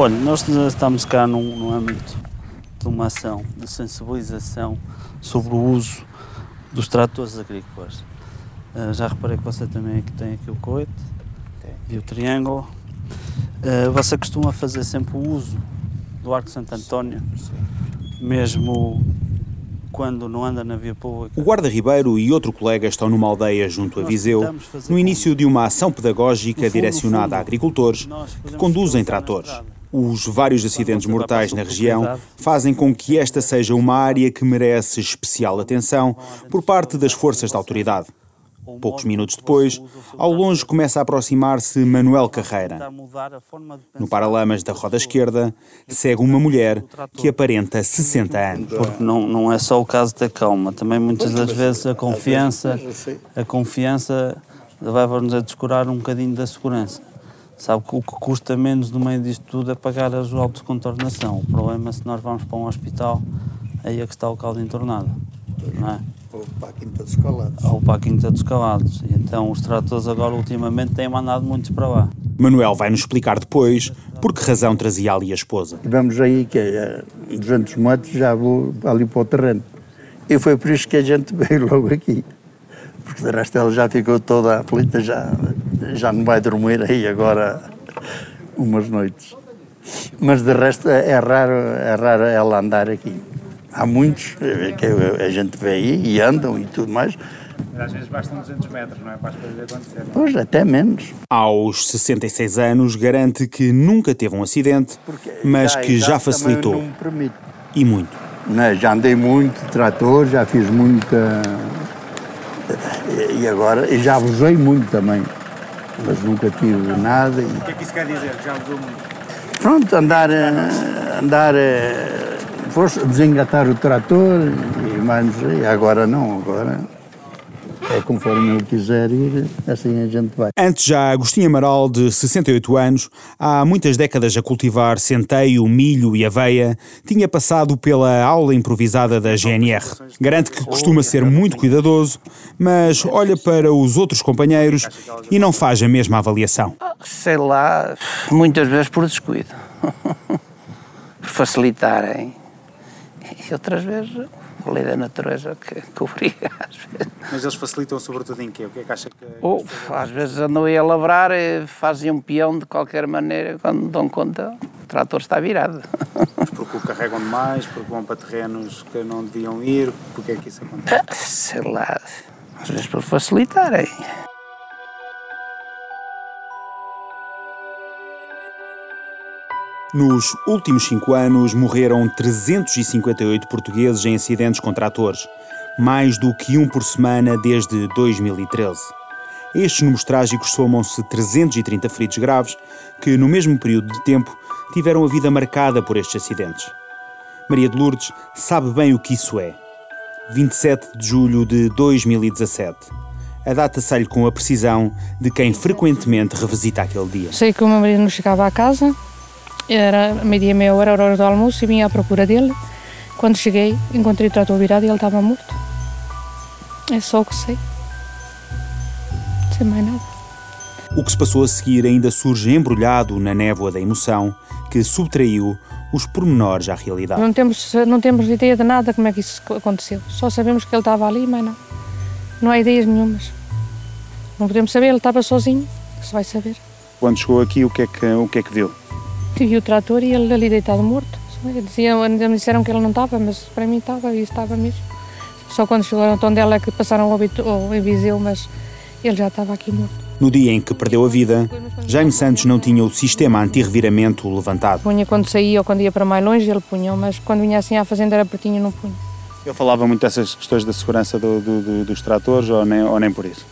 Olha, nós estamos cá num, num âmbito de uma ação de sensibilização sobre o uso dos tratores agrícolas. Uh, já reparei que você também aqui tem aqui o coete e o triângulo. Uh, você costuma fazer sempre o uso do Arco Santo António, mesmo quando não anda na via pública. O guarda Ribeiro e outro colega estão numa aldeia junto a Viseu, no início de uma ação pedagógica direcionada a agricultores que conduzem tratores. Os vários acidentes mortais na região fazem com que esta seja uma área que merece especial atenção por parte das forças de autoridade. Poucos minutos depois, ao longe começa a aproximar-se Manuel Carreira. No paralamas da roda esquerda, segue uma mulher que aparenta 60 anos. Porque não, não é só o caso da calma, também muitas das vezes a confiança, a confiança leva-nos a descurar um bocadinho da segurança. Sabe que o que custa menos no meio disto tudo é pagar as autos de contornação. O problema é se nós vamos para um hospital, aí é que está o caldo entornado. Não é? Ou para a Quinta dos Calados. Ou para a Quinta dos Calados. E então os tratores agora ultimamente têm mandado muitos para lá. Manuel vai nos explicar depois por que razão trazia ali a esposa. Vamos aí, que é 200 metros, já vou ali para o terreno. E foi por isso que a gente veio logo aqui. Porque de resto ela já ficou toda aflita, já, já não vai dormir aí agora umas noites. Mas de resto é raro, é raro ela andar aqui. Há muitos eh, que a gente vê aí e andam e tudo mais. Mas às vezes bastam 200 metros, não é? Para as coisas acontecerem. Pois, até menos. Aos 66 anos, garante que nunca teve um acidente, Porque mas já, que já, já facilitou. Não me permite. E muito. Não, é? já andei muito de trator, já fiz muita. E agora, e já abusei muito também. Mas nunca tive nada. E... O que é que isso quer dizer? Já abusou muito? Pronto, andar. Eh, andar eh, desengatar o trator e mais, agora não, agora é conforme eu quiser ir, assim a gente vai. Antes já Agostinho Amaral, de 68 anos, há muitas décadas a cultivar centeio, milho e aveia, tinha passado pela aula improvisada da GNR. Garante que costuma ser muito cuidadoso, mas olha para os outros companheiros e não faz a mesma avaliação. Sei lá, muitas vezes por descuido. por facilitarem e outras vezes a lei da natureza que, que obriga às vezes. Mas eles facilitam sobretudo em quê? O que é que acha que... Ou, às vezes andam a labrar e fazem um peão de qualquer maneira, quando dão conta, o trator está virado. Mas porque o carregam demais, porque vão para terrenos que não deviam ir, porque é que isso acontece? Ah, sei lá, às vezes por facilitarem. Nos últimos cinco anos morreram 358 portugueses em acidentes com tratores, mais do que um por semana desde 2013. A estes números trágicos somam-se 330 feridos graves que, no mesmo período de tempo, tiveram a vida marcada por estes acidentes. Maria de Lourdes sabe bem o que isso é. 27 de julho de 2017. A data sai-lhe com a precisão de quem frequentemente revisita aquele dia. Sei que o meu marido não chegava à casa, era meio-dia, meia hora, hora do almoço, e vinha à procura dele. Quando cheguei, encontrei o trator virado e ele estava morto. É só o que sei. Não sei mais nada. O que se passou a seguir ainda surge embrulhado na névoa da emoção que subtraiu os pormenores à realidade. Não temos, não temos ideia de nada como é que isso aconteceu. Só sabemos que ele estava ali, mas não. Não há ideias nenhumas. Não podemos saber, ele estava sozinho. Se vai saber. Quando chegou aqui, o que é que, o que, é que viu? Vi o trator e ele ali deitado morto. Diziam, ainda me disseram que ele não estava, mas para mim estava e estava mesmo. Só quando chegaram ao Tondela é que passaram ao, ao Viseu, mas ele já estava aqui morto. No dia em que perdeu a vida, Jaime Santos não tinha o sistema anti-reviramento levantado. Punha quando saía ou quando ia para mais longe, ele punha, mas quando vinha assim à fazenda era pertinho, não punha. Ele falava muito dessas questões da segurança do, do, do, dos tratores ou nem, ou nem por isso?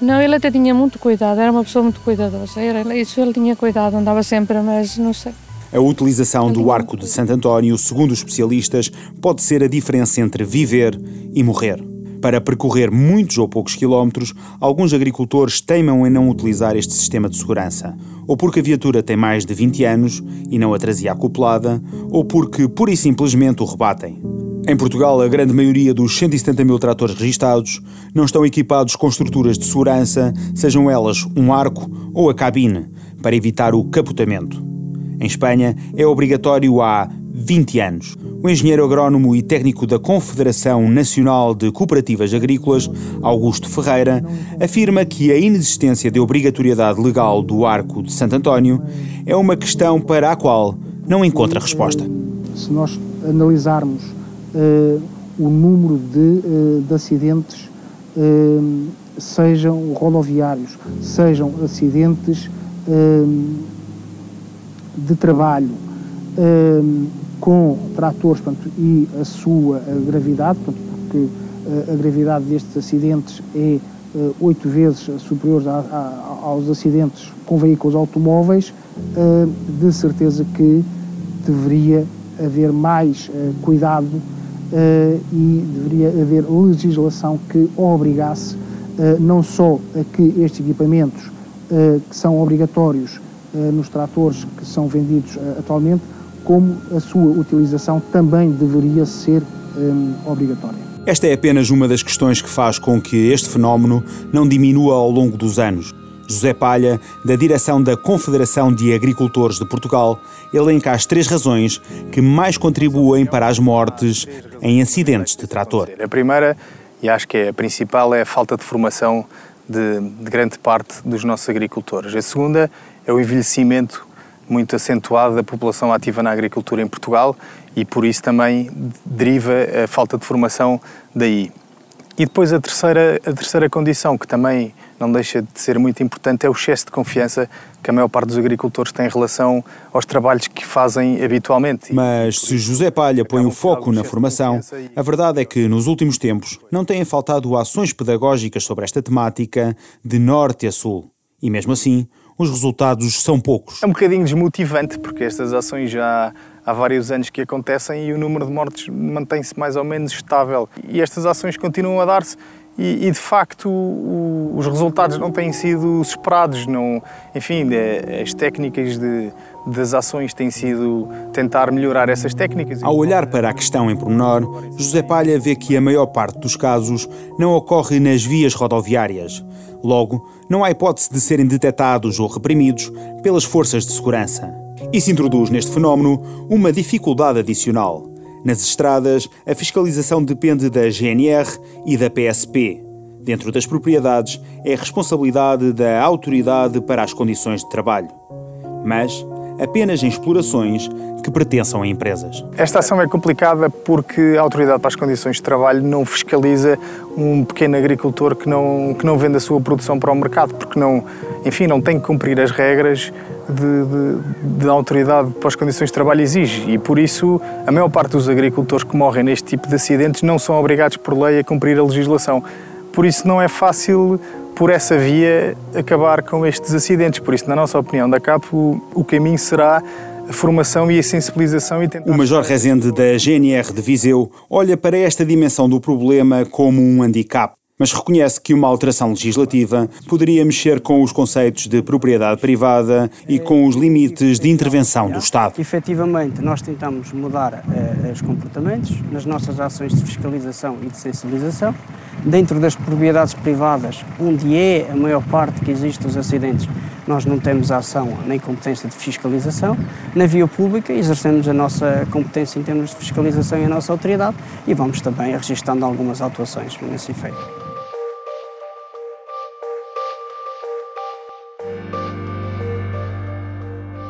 Não, ele até tinha muito cuidado, era uma pessoa muito cuidadosa. Era, isso ele tinha cuidado, andava sempre, mas não sei. A utilização do arco de Santo António, segundo os especialistas, pode ser a diferença entre viver e morrer. Para percorrer muitos ou poucos quilómetros, alguns agricultores teimam em não utilizar este sistema de segurança, ou porque a viatura tem mais de 20 anos e não a trazia acoplada, ou porque pura e simplesmente o rebatem. Em Portugal, a grande maioria dos 170 mil tratores registados não estão equipados com estruturas de segurança, sejam elas um arco ou a cabine, para evitar o capotamento. Em Espanha, é obrigatório há 20 anos. O engenheiro agrónomo e técnico da Confederação Nacional de Cooperativas Agrícolas, Augusto Ferreira, afirma que a inexistência de obrigatoriedade legal do Arco de Santo António é uma questão para a qual não encontra resposta. Se nós analisarmos uh, o número de, uh, de acidentes, uh, sejam rodoviários, sejam acidentes de trabalho, com tratores portanto, e a sua gravidade, portanto, porque a gravidade destes acidentes é oito vezes superior a, a, aos acidentes com veículos automóveis, de certeza que deveria haver mais cuidado e deveria haver legislação que obrigasse não só a que estes equipamentos que são obrigatórios nos tratores que são vendidos atualmente como a sua utilização também deveria ser obrigatória. Esta é apenas uma das questões que faz com que este fenómeno não diminua ao longo dos anos. José Palha, da direção da Confederação de Agricultores de Portugal, elenca as três razões que mais contribuem para as mortes em acidentes de trator. A primeira, e acho que é a principal, é a falta de formação de, de grande parte dos nossos agricultores. A segunda é o envelhecimento muito acentuado da população ativa na agricultura em Portugal e por isso também deriva a falta de formação daí. E depois a terceira, a terceira condição, que também não deixa de ser muito importante, é o excesso de confiança que a maior parte dos agricultores tem em relação aos trabalhos que fazem habitualmente. Mas se José Palha põe o foco na formação, a verdade é que nos últimos tempos não têm faltado ações pedagógicas sobre esta temática de norte a sul. E mesmo assim, os resultados são poucos. É um bocadinho desmotivante, porque estas ações já há vários anos que acontecem e o número de mortes mantém-se mais ou menos estável. E estas ações continuam a dar-se e, e, de facto o, os resultados não têm sido esperados. Não, enfim, as técnicas de, das ações têm sido tentar melhorar essas técnicas. Ao olhar para a questão em pormenor, José Palha vê que a maior parte dos casos não ocorre nas vias rodoviárias. Logo, não há hipótese de serem detectados ou reprimidos pelas forças de segurança. Isso introduz neste fenómeno uma dificuldade adicional. Nas estradas, a fiscalização depende da GNR e da PSP. Dentro das propriedades, é responsabilidade da autoridade para as condições de trabalho. Mas, apenas em explorações que pertençam a empresas. Esta ação é complicada porque a Autoridade para as Condições de Trabalho não fiscaliza um pequeno agricultor que não, que não vende a sua produção para o mercado, porque não, enfim, não tem que cumprir as regras de, de, de, autoridade para as condições de trabalho exige e por isso a maior parte dos agricultores que morrem neste tipo de acidentes não são obrigados por lei a cumprir a legislação. Por isso não é fácil por essa via acabar com estes acidentes. Por isso, na nossa opinião da CAP, o, o caminho será a formação e a sensibilização e tentar... O Major Rezende da GNR de Viseu olha para esta dimensão do problema como um handicap mas reconhece que uma alteração legislativa poderia mexer com os conceitos de propriedade privada e com os limites de intervenção do Estado. Efetivamente, nós tentamos mudar uh, os comportamentos nas nossas ações de fiscalização e de sensibilização. Dentro das propriedades privadas, onde é a maior parte que existem os acidentes, nós não temos ação nem competência de fiscalização. Na via pública, exercemos a nossa competência em termos de fiscalização e a nossa autoridade e vamos também registrando algumas atuações nesse efeito.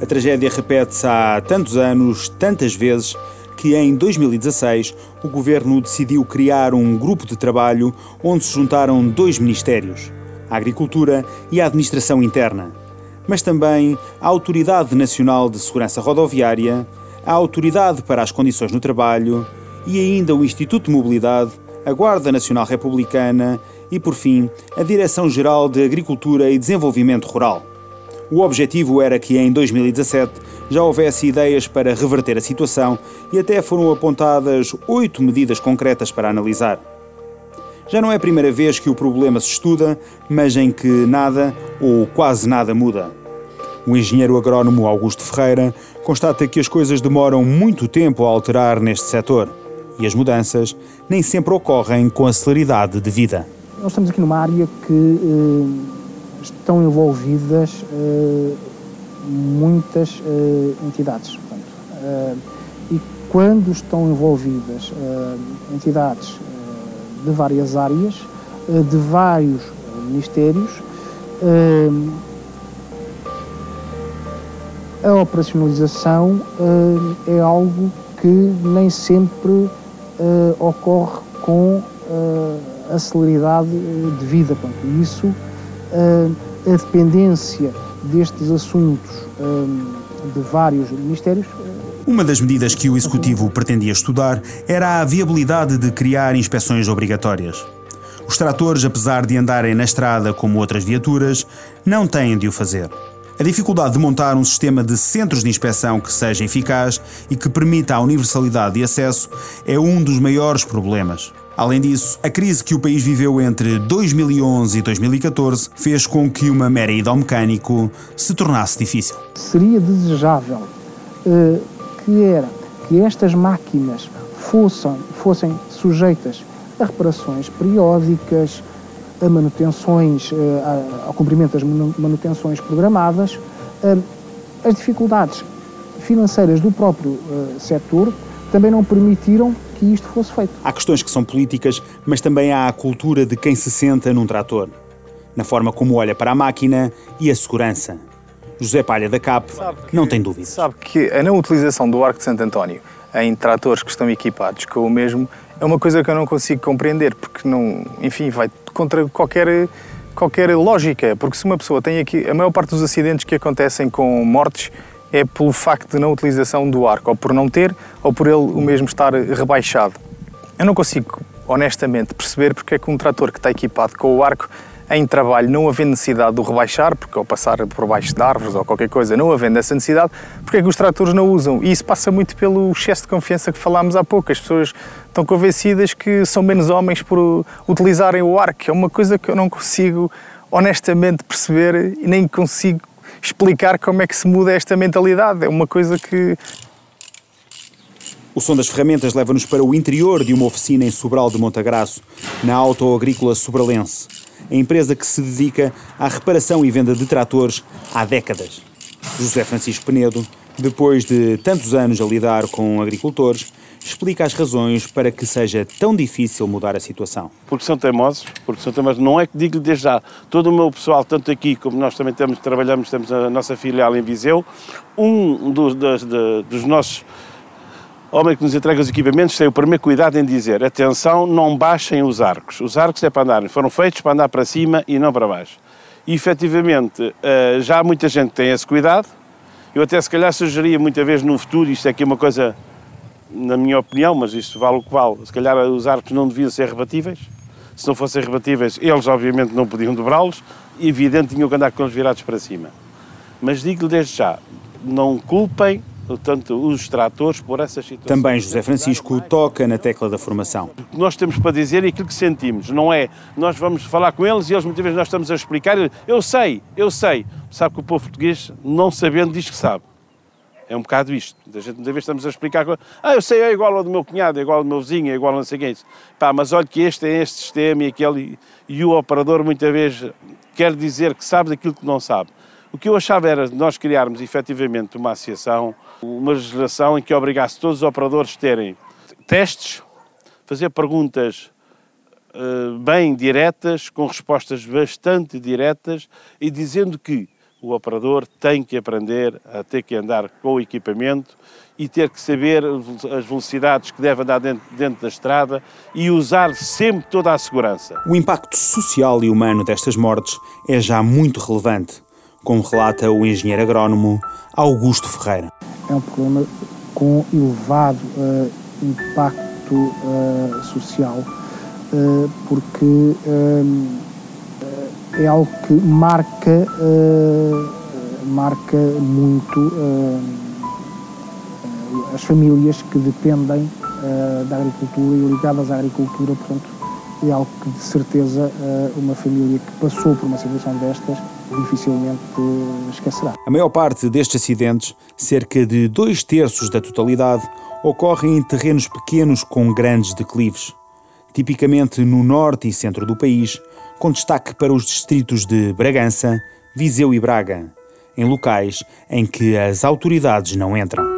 A tragédia repete-se há tantos anos, tantas vezes, que em 2016 o governo decidiu criar um grupo de trabalho onde se juntaram dois ministérios, a Agricultura e a Administração Interna, mas também a Autoridade Nacional de Segurança Rodoviária, a Autoridade para as Condições no Trabalho e ainda o Instituto de Mobilidade, a Guarda Nacional Republicana e, por fim, a Direção-Geral de Agricultura e Desenvolvimento Rural. O objetivo era que em 2017 já houvesse ideias para reverter a situação e até foram apontadas oito medidas concretas para analisar. Já não é a primeira vez que o problema se estuda, mas em que nada ou quase nada muda. O engenheiro agrónomo Augusto Ferreira constata que as coisas demoram muito tempo a alterar neste setor e as mudanças nem sempre ocorrem com a celeridade de vida. Nós estamos aqui numa área que eh estão envolvidas uh, muitas entidades. Portanto, e quando estão envolvidas entidades de várias áreas, de vários ministérios, a operacionalização é algo que nem sempre ocorre com a celeridade de vida. Portanto, isso, a dependência destes assuntos de vários ministérios uma das medidas que o Executivo pretendia estudar era a viabilidade de criar inspeções obrigatórias. Os tratores, apesar de andarem na estrada como outras viaturas, não têm de o fazer. A dificuldade de montar um sistema de centros de inspeção que seja eficaz e que permita a universalidade de acesso é um dos maiores problemas. Além disso, a crise que o país viveu entre 2011 e 2014 fez com que uma mera ida ao mecânico se tornasse difícil. Seria desejável uh, que era que estas máquinas fossem, fossem sujeitas a reparações periódicas, a manutenções, eh, ao cumprimento das manutenções programadas, eh, as dificuldades financeiras do próprio setor também não permitiram que isto fosse feito. Há questões que são políticas, mas também há a cultura de quem se senta num trator, na forma como olha para a máquina e a segurança. José Palha da CAP não tem dúvida. Sabe que a não utilização do Arco de Santo António em tratores que estão equipados com o mesmo é uma coisa que eu não consigo compreender, porque não, enfim, vai contra qualquer qualquer lógica, porque se uma pessoa tem aqui a maior parte dos acidentes que acontecem com mortes é pelo facto de não utilização do arco, ou por não ter, ou por ele o mesmo estar rebaixado. Eu não consigo honestamente perceber porque é que um trator que está equipado com o arco em trabalho, não havendo necessidade de o rebaixar, porque ao passar por baixo de árvores ou qualquer coisa, não havendo essa necessidade, porque é que os tratores não usam? E isso passa muito pelo excesso de confiança que falámos há pouco. As pessoas estão convencidas que são menos homens por utilizarem o arco. É uma coisa que eu não consigo honestamente perceber e nem consigo explicar como é que se muda esta mentalidade. É uma coisa que o som das ferramentas leva-nos para o interior de uma oficina em Sobral de Montagraço, na Auto Agrícola Sobralense a empresa que se dedica à reparação e venda de tratores há décadas. José Francisco Penedo, depois de tantos anos a lidar com agricultores, explica as razões para que seja tão difícil mudar a situação. Porque são teimosos, porque são teimosos. Não é que digo desde já, todo o meu pessoal, tanto aqui como nós também temos, trabalhamos, temos a nossa filial em Viseu, um dos, dos, dos nossos homem que nos entrega os equipamentos tem o primeiro cuidado em dizer: atenção, não baixem os arcos. Os arcos é para andar, foram feitos para andar para cima e não para baixo. E efetivamente, eh, já muita gente tem esse cuidado. Eu até se calhar sugeria muita vez no futuro, isto é aqui uma coisa, na minha opinião, mas isto vale o que vale, se calhar os arcos não deviam ser rebatíveis. Se não fossem rebatíveis, eles obviamente não podiam dobrá-los e evidente tinham que andar com eles virados para cima. Mas digo-lhe desde já, não culpem portanto, os tratores por essas situações. Também José Francisco toca na tecla da formação. O que nós temos para dizer é aquilo que sentimos, não é nós vamos falar com eles e eles muitas vezes nós estamos a explicar, eu sei, eu sei. Sabe que o povo português, não sabendo, diz que sabe. É um bocado isto. Gente muitas vezes estamos a explicar, ah, eu sei, é igual ao do meu cunhado, é igual ao do meu vizinho, é igual a não sei quem. Pá, mas olha que este é este sistema e aquele, e o operador muitas vezes quer dizer que sabe daquilo que não sabe. O que eu achava era nós criarmos efetivamente uma associação, uma legislação em que obrigasse todos os operadores a terem testes, fazer perguntas uh, bem diretas, com respostas bastante diretas e dizendo que o operador tem que aprender a ter que andar com o equipamento e ter que saber as velocidades que deve andar dentro, dentro, da estrada e usar sempre toda a segurança. O impacto social e humano destas mortes é já muito relevante como relata o engenheiro agrónomo Augusto Ferreira. É um problema com elevado uh, impacto uh, social, uh, porque é algo que marca, marca muito as famílias que dependem da agricultura e ligadas à agricultura, portanto, é algo que de certeza uma família que passou por uma situação destas dificilmente esquecerá. A maior parte destes acidentes, cerca de dois terços da totalidade, ocorrem em terrenos pequenos com grandes declives, tipicamente no norte e centro do país, com destaque para os distritos de Bragança, Viseu e Braga. em locais em que as autoridades não entram.